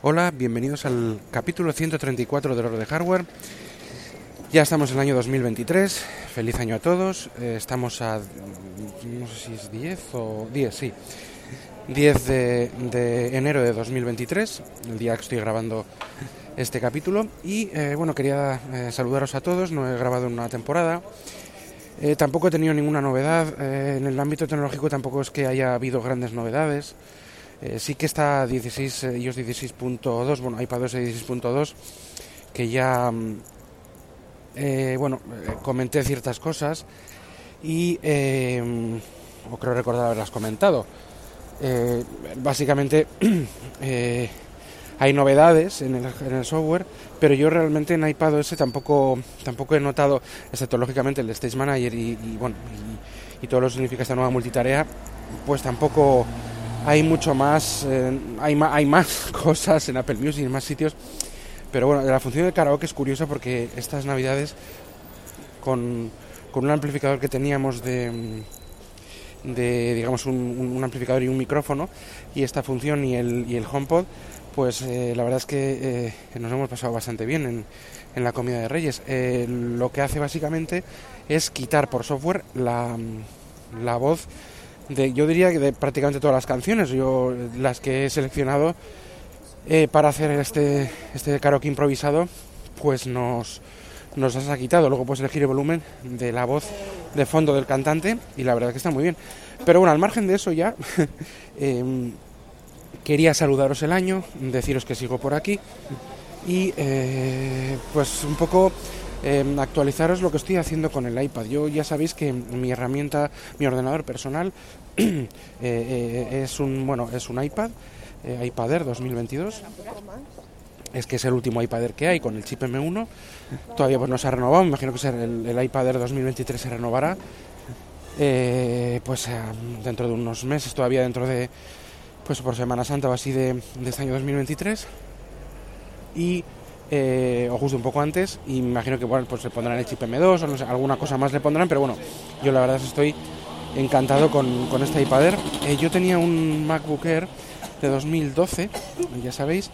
Hola, bienvenidos al capítulo 134 de Oro de Hardware. Ya estamos en el año 2023, feliz año a todos. Eh, estamos a, no sé si es 10 o 10, sí. 10 de, de enero de 2023, el día que estoy grabando este capítulo. Y eh, bueno, quería eh, saludaros a todos, no he grabado en una temporada. Tampoco he tenido ninguna novedad. En el ámbito tecnológico tampoco es que haya habido grandes novedades. Eh, sí que está 16, eh, iOS 16.2, bueno, iPadOS 16.2, que ya, mm, eh, bueno, comenté ciertas cosas y, eh, o creo recordar haberlas comentado. Básicamente, hay novedades en el, en el software, pero yo realmente en iPadOS tampoco, tampoco he notado, excepto lógicamente el Stage Manager y, y, bueno, y, y todo lo que significa esta nueva multitarea, pues tampoco hay mucho más, eh, hay, más cosas en Apple Music en más sitios. Pero bueno, la función de karaoke es curiosa porque estas navidades, con, un amplificador que teníamos de, digamos, un, amplificador y un micrófono, y esta función y el, y el HomePod, pues eh, la verdad es que eh, nos hemos pasado bastante bien en, la comida de Reyes. Lo que hace básicamente es quitar por software la voz de, yo diría que de prácticamente todas las canciones, yo las que he seleccionado eh, para hacer este, este karaoke improvisado, pues nos, nos las ha quitado. Luego puedes elegir el volumen de la voz de fondo del cantante y la verdad que está muy bien. Pero bueno, al margen de eso ya, em, quería saludaros el año, deciros que sigo por aquí y eh, pues un poco eh, actualizaros lo que estoy haciendo con el iPad. Yo ya sabéis que mi herramienta, mi ordenador personal eh, eh, es un bueno es un iPad, iPad Air 2022. Es que es el último iPad Air que hay con el chip M1. Todavía pues no se ha renovado. Me imagino que el, el iPad Air 2023 se renovará. Eh, pues dentro de unos meses, todavía dentro de pues por Semana Santa o así de, de este año 2023 y eh, o justo un poco antes y me imagino que bueno, pues le pondrán el chip M2 o alguna cosa más le pondrán pero bueno yo la verdad estoy encantado con, con este iPad Air Eh, yo tenía un MacBook Air de 2012 ya sabéis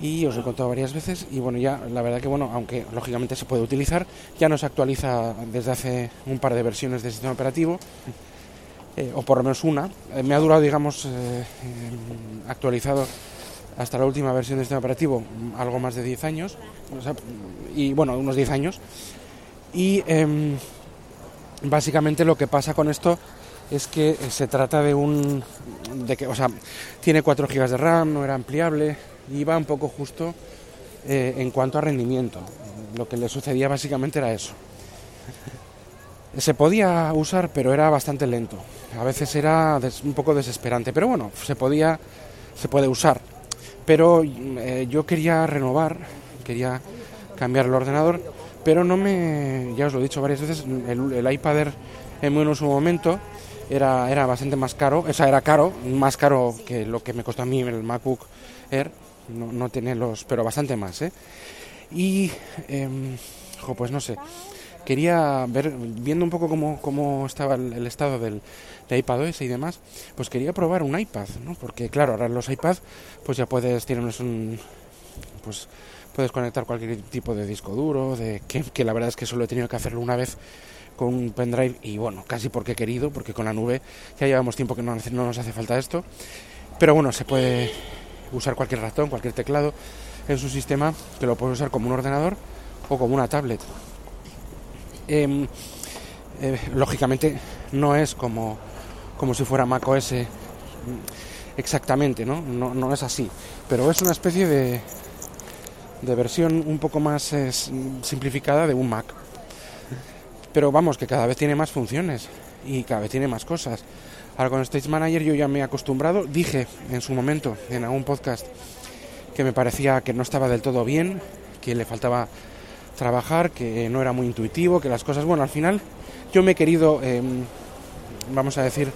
y os lo he contado varias veces y bueno ya la verdad que bueno aunque lógicamente se puede utilizar ya no se actualiza desde hace un par de versiones del sistema operativo eh, o por lo menos una. Me ha durado digamos eh, actualizado hasta la última versión del sistema operativo algo más de 10 años o sea, y bueno unos 10 años. Y em, básicamente lo que pasa con esto es que eh, se trata de un de que o sea tiene 4 GB de RAM no era ampliable y va un poco justo eh, en cuanto a rendimiento. Lo que le sucedía básicamente era eso. Se podía usar pero era bastante lento. A veces era un poco desesperante pero bueno se podía se puede usar pero eh, yo quería renovar, quería cambiar el ordenador, pero no me, ya os lo he dicho varias veces, el, el iPad Air M1 en su momento era, era bastante más caro, o sea, era caro, más caro que lo que me costó a mí el MacBook Air, no, no tiene los, pero bastante más, ¿eh? Y, jo, pues no sé, quería ver, viendo un poco cómo, estaba el, estado del, de iPadOS y demás, pues quería probar un iPad, ¿no? Porque claro, ahora los iPads, pues ya puedes, tienes un, pues puedes conectar cualquier tipo de disco duro, de que, la verdad es que solo he tenido que hacerlo una vez con un pendrive y bueno, casi porque he querido, porque con la nube ya llevamos tiempo que no, no nos hace falta esto, pero bueno, se puede usar cualquier ratón, cualquier teclado en su sistema, que lo puedes usar como un ordenador o como una tablet. Em, eh, lógicamente no es como, como si fuera Mac OS mm, exactamente, ¿no? ¿no? No es así, pero es una especie de, de versión un poco más eh, simplificada de un Mac. Pero vamos, que cada vez tiene más funciones y cada vez tiene más cosas. Ahora con Stage Manager yo ya me he acostumbrado, dije en su momento en algún podcast que me parecía que no estaba del todo bien, que le faltaba trabajar, que no era muy intuitivo, que las cosas, bueno, al final yo me he querido, em, vamos a decir,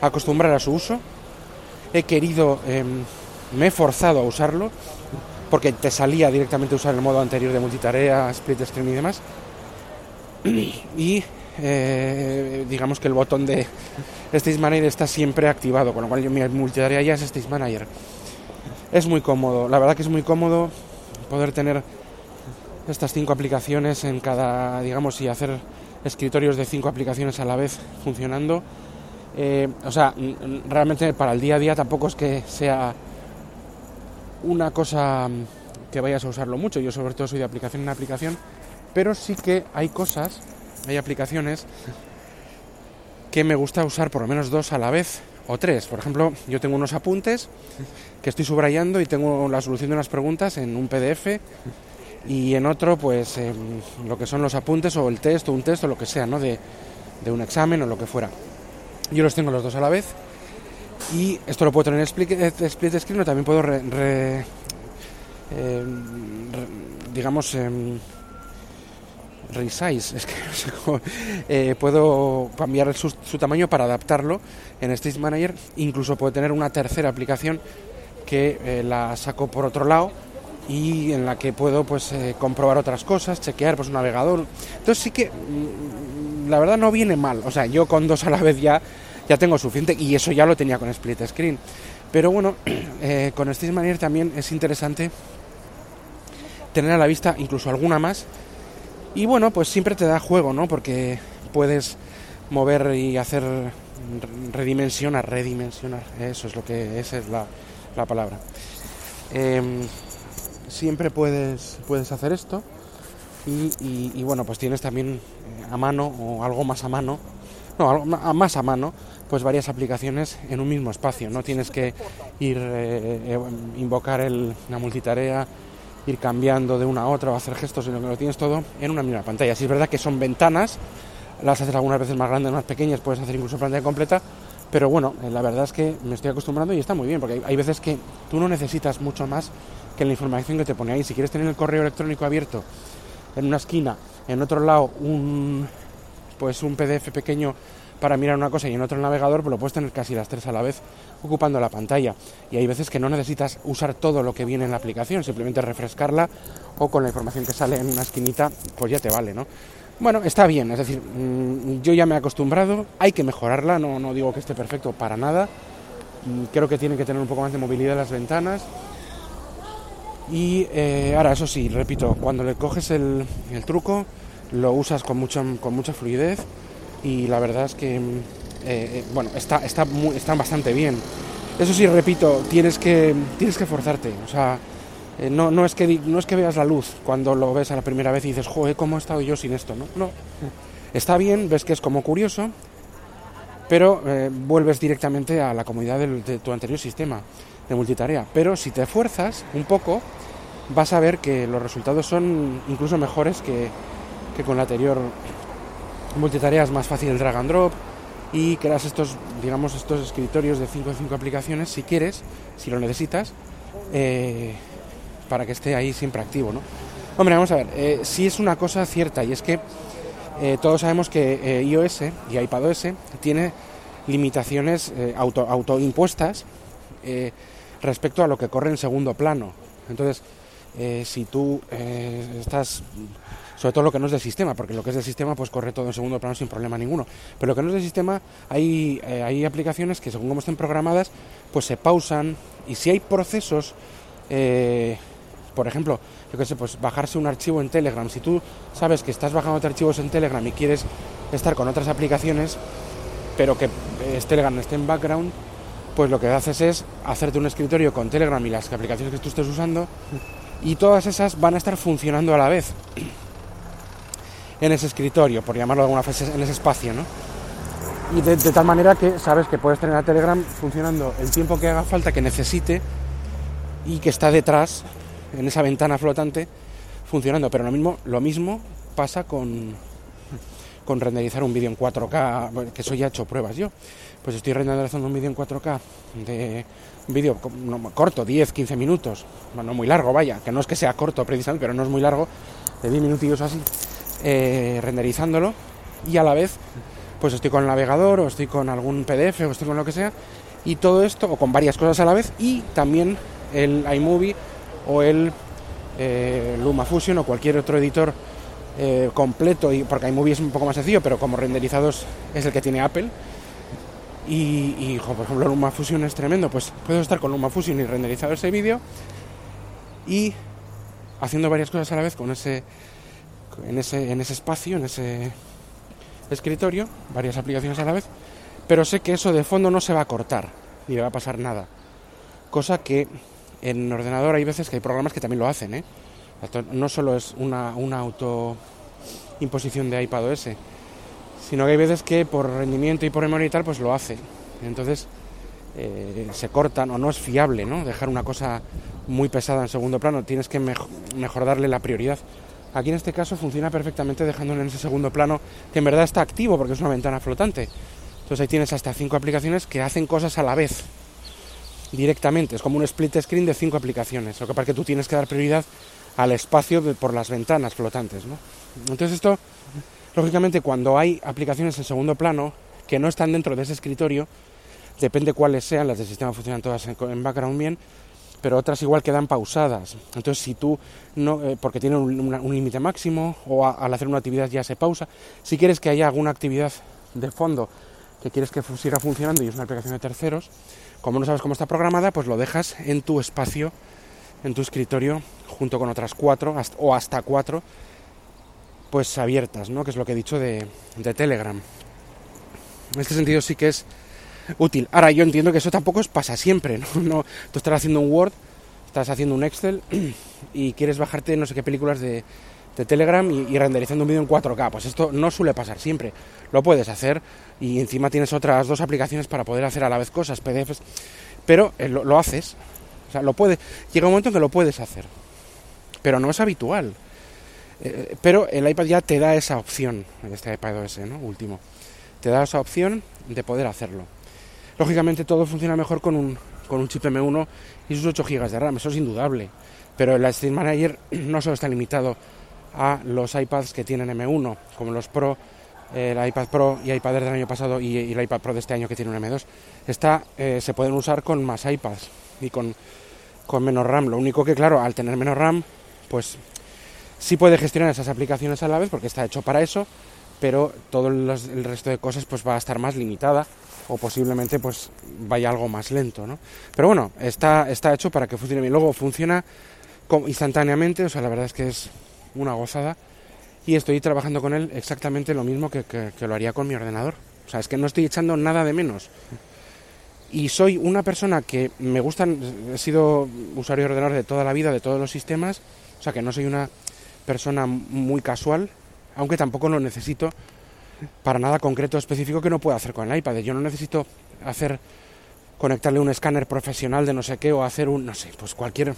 acostumbrar a su uso, he querido, em, me he forzado a usarlo, porque te salía directamente usar el modo anterior de multitarea, split screen y demás, y eh, digamos que el botón de Stage Manager está siempre activado, con lo cual yo mi multitarea ya es Stage Manager. es muy cómodo, la verdad que es muy cómodo poder tener estas cinco aplicaciones en cada, digamos, y hacer escritorios de cinco aplicaciones a la vez funcionando. Eh, o sea, realmente para el día a día tampoco es que sea una cosa que vayas a usarlo mucho. Yo sobre todo soy de aplicación en aplicación, pero sí que hay cosas, hay aplicaciones que me gusta usar por lo menos dos a la vez o tres. Por ejemplo, yo tengo unos apuntes que estoy subrayando y tengo la solución de unas preguntas en un PDF y en otro pues lo que son los apuntes o el texto, un texto, lo que sea, ¿no? De, un examen o lo que fuera. Yo los tengo los dos a la vez y esto lo puedo tener en split, split screen o también puedo re, em, digamos em, resize, es que no sé cómo, eh, puedo cambiar su, tamaño para adaptarlo en Stage Manager, incluso puedo tener una tercera aplicación que eh, la saco por otro lado y en la que puedo pues eh, comprobar otras cosas, chequear pues un navegador. Entonces sí que mm, la verdad no viene mal, o sea, yo con dos a la vez ya ya tengo suficiente y eso ya lo tenía con split screen. Pero bueno, eh, con Stage Manager también es interesante tener a la vista incluso alguna más. Y bueno, pues siempre te da juego, ¿no? Porque puedes mover y hacer redimensionar, redimensionar, eso es lo que esa es la, la palabra. Em, siempre puedes, puedes hacer esto y, bueno, pues tienes también eh, a mano o algo más a mano, no, algo más a mano, pues varias aplicaciones en un mismo espacio. No tienes que ir, eh, eh, invocar el, la multitarea, ir cambiando de una a otra o hacer gestos, sino que lo tienes todo en una misma pantalla. Si es verdad que son ventanas, las haces algunas veces más grandes, más pequeñas, puedes hacer incluso pantalla completa, pero bueno, la verdad es que me estoy acostumbrando y está muy bien, porque hay, hay veces que tú no necesitas mucho más que la información que te pone ahí. Si quieres tener el correo electrónico abierto en una esquina, en otro lado un pues un PDF pequeño para mirar una cosa y en otro navegador, pues lo puedes tener casi las tres a la vez ocupando la pantalla. Y hay veces que no necesitas usar todo lo que viene en la aplicación, simplemente refrescarla o con la información que sale en una esquinita, pues ya te vale, ¿no? Bueno, está bien, es decir, mm, yo ya me he acostumbrado, hay que mejorarla, no, no digo que esté perfecto para nada, mm, creo que tiene que tener un poco más de movilidad las ventanas, y eh, ahora, eso sí, repito, cuando le coges el, truco, lo usas con mucha, con mucha fluidez y la verdad es que, eh, eh, bueno, está, está, muy, está bastante bien. Eso sí, repito, tienes que, tienes que forzarte, o sea, no, no, es que, no es que veas la luz cuando lo ves a la primera vez y dices, joder, ¿cómo he estado yo sin esto? No, no. Está bien, ves que es como curioso, pero vuelves directamente a la comodidad de tu anterior sistema de multitarea. Pero si te esfuerzas un poco, vas a ver que los resultados son incluso mejores que, con la anterior multitarea. Es más fácil el drag and drop y creas estos, digamos, estos escritorios de 5 en 5 aplicaciones si quieres, si lo necesitas, eh, para que esté ahí siempre activo, ¿no? Hombre, vamos a ver, eh, si es una cosa cierta y es que eh, todos sabemos que iOS y iPadOS tiene limitaciones auto, autoimpuestas respecto a lo que corre en segundo plano. Entonces, eh, si tú eh, estás, sobre todo lo que no es del sistema, porque lo que es del sistema pues corre todo en segundo plano sin problema ninguno, pero lo que no es del sistema hay, eh, hay aplicaciones que según como estén programadas pues se pausan y si hay procesos, por ejemplo, yo qué sé, pues bajarse un archivo en Telegram, si tú sabes que estás bajando archivos en Telegram y quieres estar con otras aplicaciones, pero que Telegram esté en background, pues lo que haces es hacerte un escritorio con Telegram y las aplicaciones que tú estés usando y todas esas van a estar funcionando a la vez en ese escritorio, por llamarlo de alguna forma, en ese espacio, ¿no? Y de, tal manera que sabes que puedes tener a Telegram funcionando el tiempo que haga falta, que necesite y que está detrás, en esa ventana flotante, funcionando. Pero lo mismo, lo mismo pasa con, con renderizar un vídeo en 4K, que eso ya he hecho pruebas yo. Pues estoy renderizando un vídeo en 4K de un vídeo corto, 10, 15 minutos, no muy largo, vaya, que no es que sea corto precisamente, pero no es muy largo, de 10 minutillos así, eh, renderizándolo. Y a la vez pues estoy con el navegador o estoy con algún PDF o estoy con lo que sea y todo esto o con varias cosas a la vez y también el iMovie o el eh, LumaFusion o cualquier otro editor eh, completo y porque iMovie es un poco más sencillo pero como renderizados es el que tiene Apple Y, por ejemplo, LumaFusion es tremendo. Pues puedo estar con LumaFusion y renderizado ese vídeo y haciendo varias cosas a la vez con ese, en, ese, en ese espacio, en ese escritorio, varias aplicaciones a la vez, pero sé que eso de fondo no se va a cortar, ni va a pasar nada. Cosa que en ordenador hay veces que hay programas que también lo hacen, ¿eh? No solo es una, una auto imposición de iPadOS, sino que hay veces que por rendimiento y por memoria y tal, pues lo hace. Entonces eh, se cortan o no es fiable, ¿no? Dejar una cosa muy pesada en segundo plano, tienes que mejor darle la prioridad. Aquí en este caso funciona perfectamente dejándolo en ese segundo plano, que en verdad está activo porque es una ventana flotante. Entonces ahí tienes hasta cinco aplicaciones que hacen cosas a la vez, directamente. Es como un split screen de cinco aplicaciones. Lo que pasa que tú tienes que dar prioridad al espacio por las ventanas flotantes. ¿no? Entonces esto, lógicamente, cuando hay aplicaciones en segundo plano que no están dentro de ese escritorio, depende cuáles sean, las del sistema funcionan todas en, background bien, pero otras igual quedan pausadas. Entonces, si tú no, eh, porque tiene un, límite máximo o al hacer una actividad ya se pausa, si quieres que haya alguna actividad de fondo que quieres que siga funcionando y es una aplicación de terceros, como no sabes cómo está programada, pues lo dejas en tu espacio, en tu escritorio, junto con otras cuatro o hasta cuatro, pues abiertas, ¿no? Que es lo que he dicho de, de Telegram. En este sentido sí que es útil. Ahora, yo entiendo que eso tampoco pasa siempre, ¿no? no tú estás haciendo un Word, estás haciendo un Excel y quieres bajarte no sé qué películas de, Telegram y, renderizando un vídeo en 4K. Pues esto no suele pasar siempre. Lo puedes hacer y encima tienes otras dos aplicaciones para poder hacer a la vez cosas, PDFs, pero eh, lo, haces. O sea, lo puede, llega un momento en que lo puedes hacer, pero no es habitual. Eh, pero el iPad ya te da esa opción, este iPad OS, ¿no? Último. Te da esa opción de poder hacerlo. Lógicamente todo funciona mejor con un, con un chip M1 y sus 8 GB de RAM, eso es indudable. Pero el Stream Manager no solo está limitado a los iPads que tienen M1, como los Pro, el iPad Pro y iPad del año pasado y, el iPad Pro de este año que tiene un M2. Está, eh, se pueden usar con más iPads y con, con menos RAM. Lo único que, claro, al tener menos RAM, pues sí puede gestionar esas aplicaciones a la vez porque está hecho para eso, pero todo el resto de cosas pues va a estar más limitada o posiblemente pues vaya algo más lento, ¿no? Pero bueno, está, está hecho para que funcione bien. Luego funciona instantáneamente, o sea, la verdad es que es una gozada y estoy trabajando con él exactamente lo mismo que, lo haría con mi ordenador. O sea, es que no estoy echando nada de menos. Y soy una persona que me gustan, he sido usuario de ordenador de toda la vida, de todos los sistemas, o sea que no soy una persona muy casual, aunque tampoco lo necesito para nada concreto específico que no pueda hacer con el iPad. Yo no necesito hacer conectarle un escáner profesional de no sé qué o hacer un, no sé, pues cualquier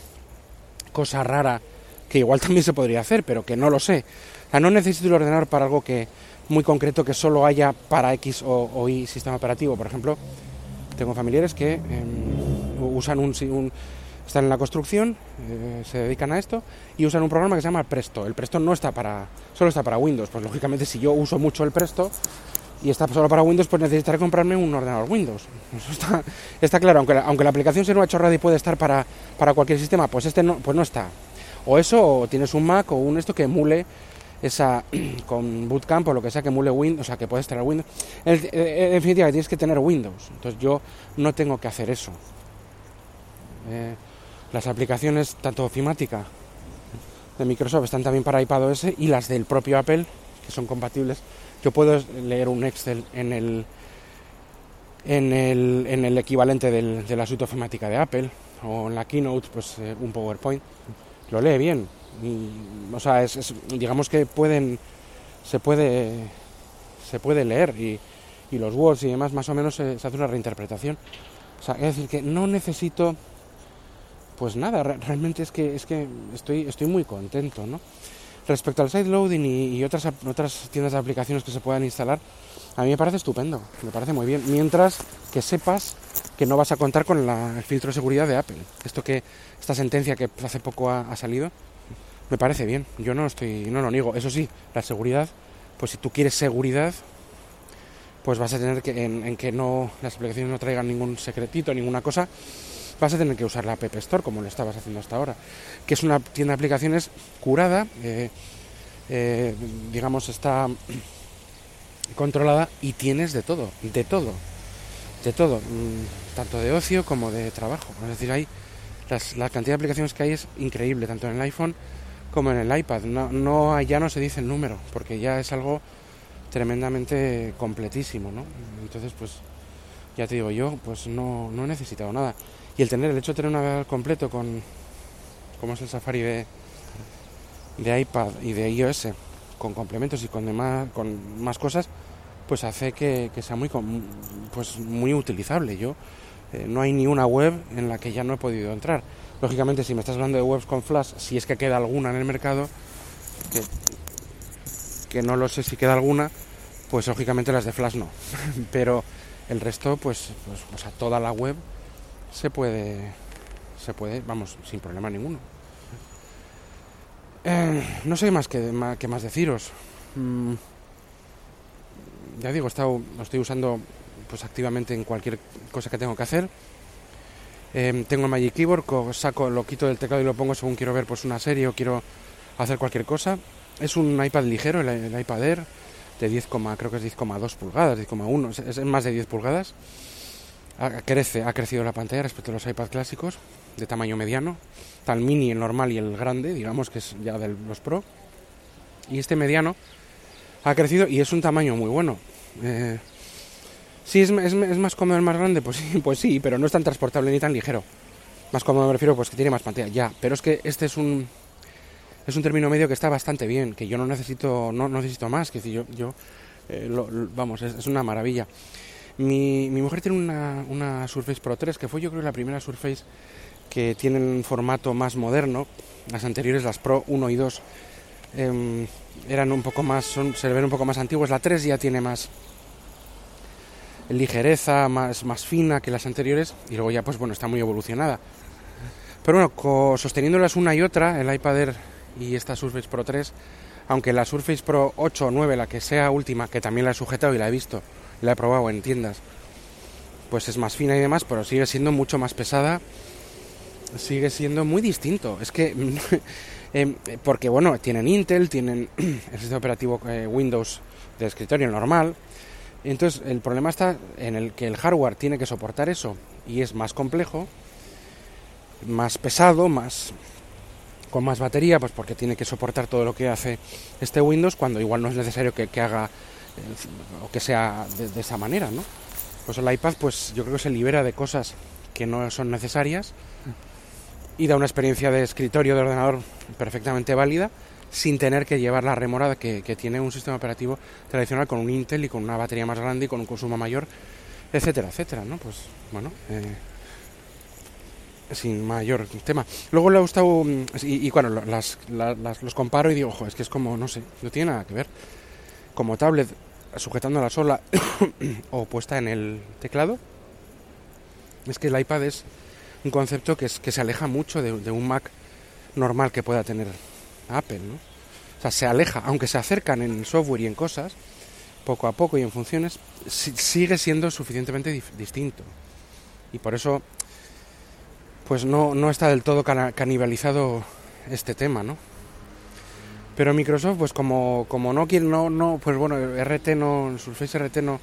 cosa rara que igual también se podría hacer, pero que no lo sé. O sea, no necesito el ordenador para algo que muy concreto que solo haya para X o, Y sistema operativo. Por ejemplo, tengo familiares que em, usan un, un están en la construcción, eh, se dedican a esto y usan un programa que se llama Presto. El Presto no está para, solo está para Windows. Pues lógicamente si yo uso mucho el Presto y está solo para Windows, pues necesitaré comprarme un ordenador Windows. Eso está, está claro, aunque la, aunque la aplicación sea una chorrada y puede estar para, para cualquier sistema, pues este no, pues no está. O eso, o tienes un Mac o un esto que emule esa con Bootcamp o lo que sea que emule Windows, o sea que puedes tener Windows. En, en, definitiva, tienes que tener Windows. Entonces yo no tengo que hacer eso. Eh, las aplicaciones, tanto ofimática de Microsoft, están también para iPadOS y las del propio Apple, que son compatibles. Yo puedo leer un Excel en el, en el, en el equivalente del, de la suite ofimática de Apple o en la Keynote, pues eh, un PowerPoint. Lo lee bien. O sea, es, digamos que pueden, se puede, se puede leer y, y los words y demás, más o menos se, se hace una reinterpretación. O sea, es decir, que no necesito pues nada, realmente es que, es que estoy, estoy muy contento, ¿no? Respecto al sideloading y, y otras, otras tiendas de aplicaciones que se puedan instalar, a mí me parece estupendo, me parece muy bien. Mientras que sepas que no vas a contar con la, el filtro de seguridad de Apple. Esto que, esta sentencia que hace poco ha, salido, me parece bien. Yo no estoy, no lo niego. Eso sí, la seguridad, pues si tú quieres seguridad, pues vas a tener que, en, en que no, las aplicaciones no traigan ningún secretito, ninguna cosa, vas a tener que usar la App Store como lo estabas haciendo hasta ahora, que es una tienda de aplicaciones curada, eh, eh, digamos, está controlada y tienes de todo, de todo. de todo, mm, tanto de ocio como de trabajo. Es decir, hay la cantidad de aplicaciones que hay es increíble, tanto en el iPhone como en el iPad. No, no, ya no se dice el número, porque ya es algo tremendamente completísimo, ¿no? Entonces, pues, ya te digo yo, pues no, no he necesitado nada. Y el tener, el hecho de tener un navegador completo con, como es el Safari de, de iPad y de iOS, con complementos y con, demás, con más cosas, pues hace que, sea muy, pues muy utilizable. Yo eh, no hay ni una web en la que ya no he podido entrar. Lógicamente, si me estás hablando de webs con Flash, si es que queda alguna en el mercado, que, que no lo sé si queda alguna, pues lógicamente las de Flash no. Pero el resto, pues, pues, o sea, toda la web se puede, se puede, vamos, sin problema ninguno. Eh, no sé más que, que más deciros. Mm, ya digo, he estado, lo estoy usando pues activamente en cualquier cosa que tengo que hacer. Em, tengo el Magic Keyboard, saco, lo quito del teclado y lo pongo según quiero ver pues una serie o quiero hacer cualquier cosa. Es un iPad ligero, el, iPad Air, de 10, creo que es 10,2 pulgadas, 10,1, es, más de 10 pulgadas. Crece, ha crecido la pantalla respecto a los iPad clásicos, de tamaño mediano. El mini, el normal y el grande, digamos que es ya de los Pro. Y este mediano ha crecido y es un tamaño muy bueno. Eh, sí, es, es, más cómodo el más grande, pues sí, pues sí, pero no es tan transportable ni tan ligero. Más cómodo me refiero, pues que tiene más pantalla, ya. Pero es que este es un es un término medio que está bastante bien, que yo no necesito no, necesito más, que yo, yo eh, vamos, es, una maravilla. Mi, mi mujer tiene una, Surface Pro 3, que fue yo creo la primera Surface que tiene un formato más moderno. Las anteriores, las Pro 1 y 2, Em, eran un poco más, son, se ven un poco más antiguas. La 3 ya tiene más ligereza, más, más fina que las anteriores y luego ya pues bueno, está muy evolucionada. Pero bueno, sosteniéndolas una y otra, el iPad Air y esta Surface Pro 3, aunque la Surface Pro 8 o 9, la que sea última, que también la he sujetado y la he visto, la he probado en tiendas, pues es más fina y demás, pero sigue siendo mucho más pesada, sigue siendo muy distinto. Es que Em, porque bueno, tienen Intel, tienen el sistema operativo eh, Windows de escritorio normal. Entonces el problema está en el que el hardware tiene que soportar eso y es más complejo, más pesado, más con más batería, pues porque tiene que soportar todo lo que hace este Windows cuando igual no es necesario que, haga o que sea de, esa manera, ¿no? Pues el iPad, pues yo creo que se libera de cosas que no son necesarias y da una experiencia de escritorio de ordenador perfectamente válida sin tener que llevar la remora que, tiene un sistema operativo tradicional con un Intel y con una batería más grande y con un consumo mayor, etcétera, etcétera, ¿no? Pues bueno, eh, sin mayor tema. Luego le ha gustado, mm, y, y bueno, las, los comparo y digo, ojo, es que es como, no sé, no tiene nada que ver. Como tablet sujetando la sola o puesta en el teclado, es que el iPad es un concepto que, es, que se aleja mucho de, un Mac normal que pueda tener Apple, ¿no? O sea, se aleja, aunque se acercan en software y en cosas, poco a poco y en funciones, sigue siendo suficientemente distinto. Y por eso, pues no, no está del todo canibalizado este tema, ¿no? Pero Microsoft, pues como, como no quiere, no, no, pues bueno, RT no, Surface RT no,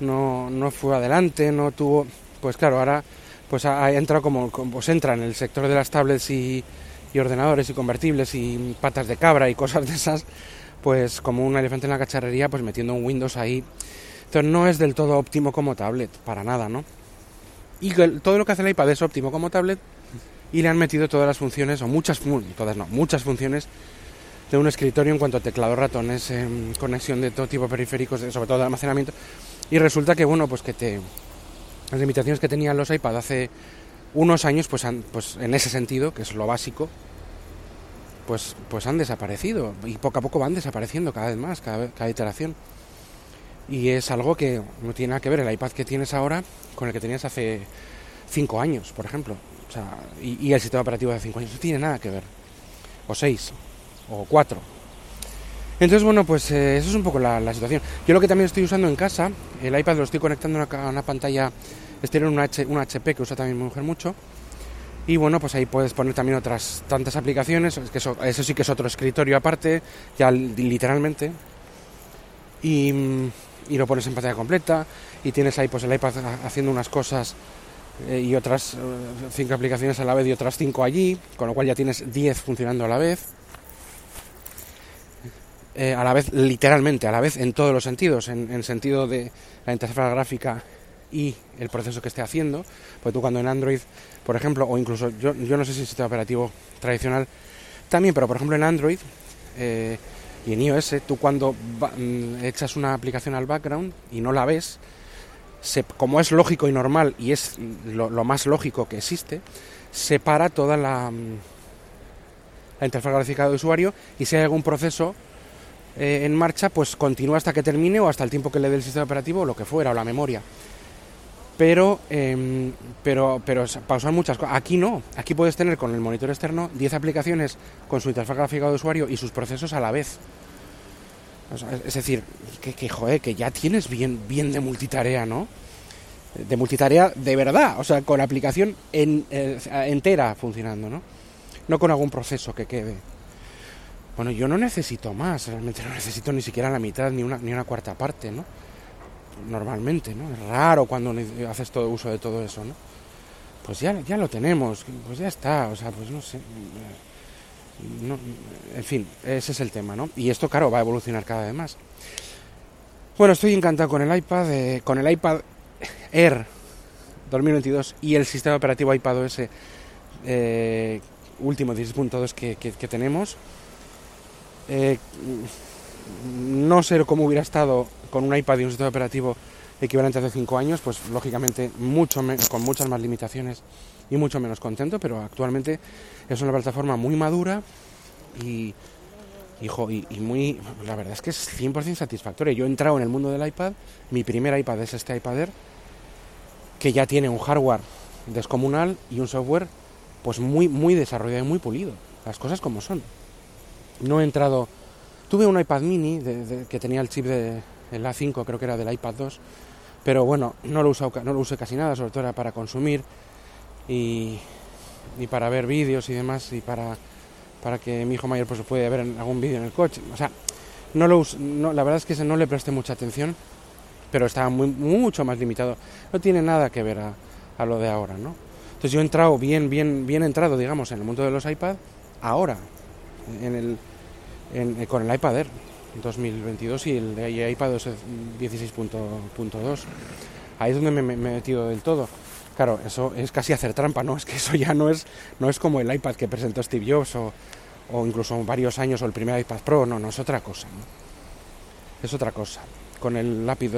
no, no fue adelante, no tuvo, pues claro, ahora pues ha, entrado como, pues entra en el sector de las tablets y, ordenadores y convertibles y patas de cabra y cosas de esas, pues como un elefante en la cacharrería, pues metiendo un Windows ahí. Entonces no es del todo óptimo como tablet, para nada, ¿no? Y todo lo que hace el iPad es óptimo como tablet y le han metido todas las funciones, o muchas, todas no, muchas funciones de un escritorio en cuanto a teclado, ratones, em, conexión de todo tipo periféricos, sobre todo de almacenamiento. Y resulta que, bueno, pues que te, las limitaciones que tenían los iPad hace unos años, pues, han, pues en ese sentido, que es lo básico, pues, pues han desaparecido y poco a poco van desapareciendo cada vez más, cada, cada iteración. Y es algo que no tiene nada que ver el iPad que tienes ahora con el que tenías hace cinco años, por ejemplo. O sea, y, el sistema operativo de cinco años no tiene nada que ver. O seis, o cuatro. Entonces, bueno, pues eh, eso es un poco la, situación. Yo lo que también estoy usando en casa, el iPad lo estoy conectando a una, pantalla exterior, una, una HP que usa también mi mujer mucho. Y bueno, pues ahí puedes poner también otras tantas aplicaciones, que eso, eso sí que es otro escritorio aparte, ya literalmente. Y, y lo pones en pantalla completa y tienes ahí pues el iPad haciendo unas cosas eh, y otras eh, cinco aplicaciones a la vez y otras cinco allí, con lo cual ya tienes 10 funcionando a la vez. Eh, a la vez, literalmente, a la vez en todos los sentidos, en, en sentido de la interfaz gráfica y el proceso que esté haciendo. Pues tú cuando en Android, por ejemplo, o incluso yo, yo no sé si el sistema operativo tradicional también, pero por ejemplo en Android eh, y en iOS, tú cuando mm, echas una aplicación al background y no la ves, como es lógico y normal y es lo, lo, más lógico que existe, separa toda la, mm, la interfaz gráfica de usuario y si hay algún proceso eh, en marcha, pues continúa hasta que termine o hasta el tiempo que le dé el sistema operativo o lo que fuera, o la memoria pero, eh, pero, pero pausar muchas cosas. Aquí no, aquí puedes tener con el monitor externo 10 aplicaciones con su interfaz gráfica de usuario y sus procesos a la vez. Es decir, que, que, joder, que ya tienes bien, bien de multitarea, ¿no? De multitarea de verdad, o sea, con la aplicación en, eh, entera funcionando, ¿no? No con algún proceso que quede. Bueno, yo no necesito más, realmente no necesito ni siquiera la mitad ni una, ni una cuarta parte, ¿no? normalmente, ¿no? Es raro cuando haces todo uso de todo eso, ¿no? Pues ya, ya lo tenemos, pues ya está, o sea, pues no sé. No, en fin, ese es el tema, ¿no? Y esto, claro, va a evolucionar cada vez más. Bueno, estoy encantado con el iPad, eh, con el iPad Air 2022 y el sistema operativo iPadOS eh, último 16.2 que, que, que, tenemos. Eh, no sé cómo hubiera estado con un iPad y un sistema operativo equivalente hace 5 años, pues lógicamente mucho con muchas más limitaciones y mucho menos contento, pero actualmente es una plataforma muy madura y, hijo, y, y, muy, la verdad es que es 100% satisfactoria. Yo he entrado en el mundo del iPad, mi primer iPad es este iPad Air, que ya tiene un hardware descomunal y un software pues muy, muy desarrollado y muy pulido, las cosas como son. No he entrado, tuve un iPad mini que tenía el chip de, el A5 creo que era del iPad 2, pero bueno, no lo, usado, no lo usé casi nada, sobre todo era para consumir y, para ver vídeos y demás y para, para que mi hijo mayor pues pueda ver algún vídeo en el coche. O sea, no lo no, la verdad es que no le presté mucha atención, pero estaba muy, mucho más limitado. No tiene nada que ver a, lo de ahora, ¿no? Entonces yo he entrado bien, bien, bien entrado, digamos, en el mundo de los iPad ahora, en el, en, con el iPad Air 2022 y el de iPad 16.2. Ahí es donde me, me, he metido del todo. Claro, eso es casi hacer trampa, ¿no? Es que eso ya no es, no es como el iPad que presentó Steve Jobs o, o incluso varios años o el primer iPad Pro, no, no, es otra cosa, ¿no? Es otra cosa. Con el lápiz,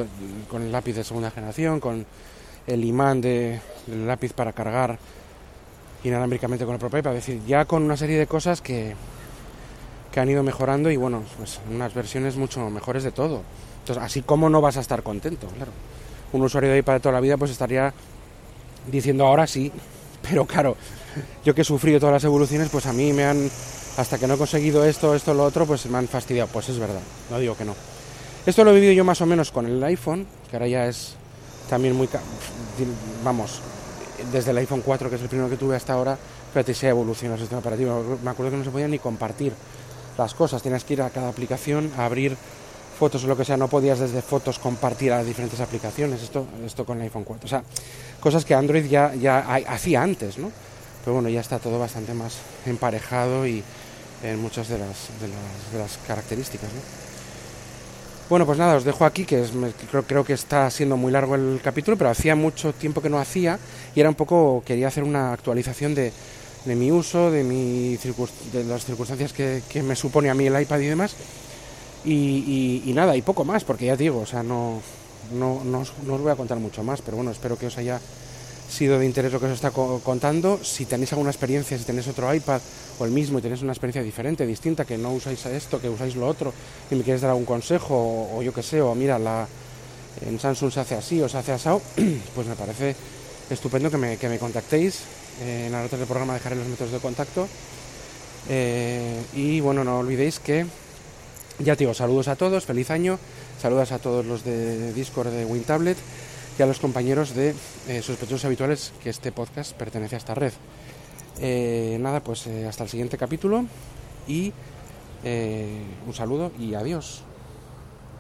con el lápiz de segunda generación, con el imán de, del lápiz para cargar inalámbricamente con el propio iPad, es decir, ya con una serie de cosas que, que han ido mejorando y bueno, pues unas versiones mucho mejores de todo. Entonces, así como no vas a estar contento, claro. Un usuario de iPad de toda la vida pues estaría diciendo ahora sí, pero claro, yo que he sufrido todas las evoluciones, pues a mí me han, hasta que no he conseguido esto, esto, lo otro, pues me han fastidiado. Pues es verdad, no digo que no. Esto lo he vivido yo más o menos con el iPhone, que ahora ya es también muy, vamos, desde el iPhone 4, que es el primero que tuve hasta ahora, fíjate si ha evolucionado el sistema operativo. Me acuerdo que no se podía ni compartir las cosas, tienes que ir a cada aplicación a abrir fotos o lo que sea, no podías desde fotos compartir a las diferentes aplicaciones, esto, esto con el iPhone 4. O sea, cosas que Android ya, ya hacía antes, ¿no? Pero bueno, ya está todo bastante más emparejado y en muchas de las, de las, de las características, ¿no? Bueno, pues nada, os dejo aquí, que es, creo, creo que está siendo muy largo el capítulo, pero hacía mucho tiempo que no hacía y era un poco, quería hacer una actualización de, de mi uso, de, mi de las circunstancias que, que, me supone a mí el iPad y demás. Y, nada, y poco más, porque ya digo, o sea, no, no, no, os, no, os, voy a contar mucho más, pero bueno, espero que os haya sido de interés lo que os está co contando. Si tenéis alguna experiencia, si tenéis otro iPad o el mismo y tenéis una experiencia diferente, distinta, que no usáis esto, que usáis lo otro, y me quieres dar algún consejo, o, o yo que sé, o mira, la, en Samsung se hace así o se hace asado, pues me parece estupendo que me, que me contactéis eh, en las notas del programa dejaré los métodos de contacto. Eh, y bueno, no olvidéis que, ya te digo, saludos a todos, feliz año, saludos a todos los de Discord de WinTablet y a los compañeros de eh, sospechosos habituales que este podcast pertenece a esta red. Eh, nada, pues hasta el siguiente capítulo y un saludo y adiós.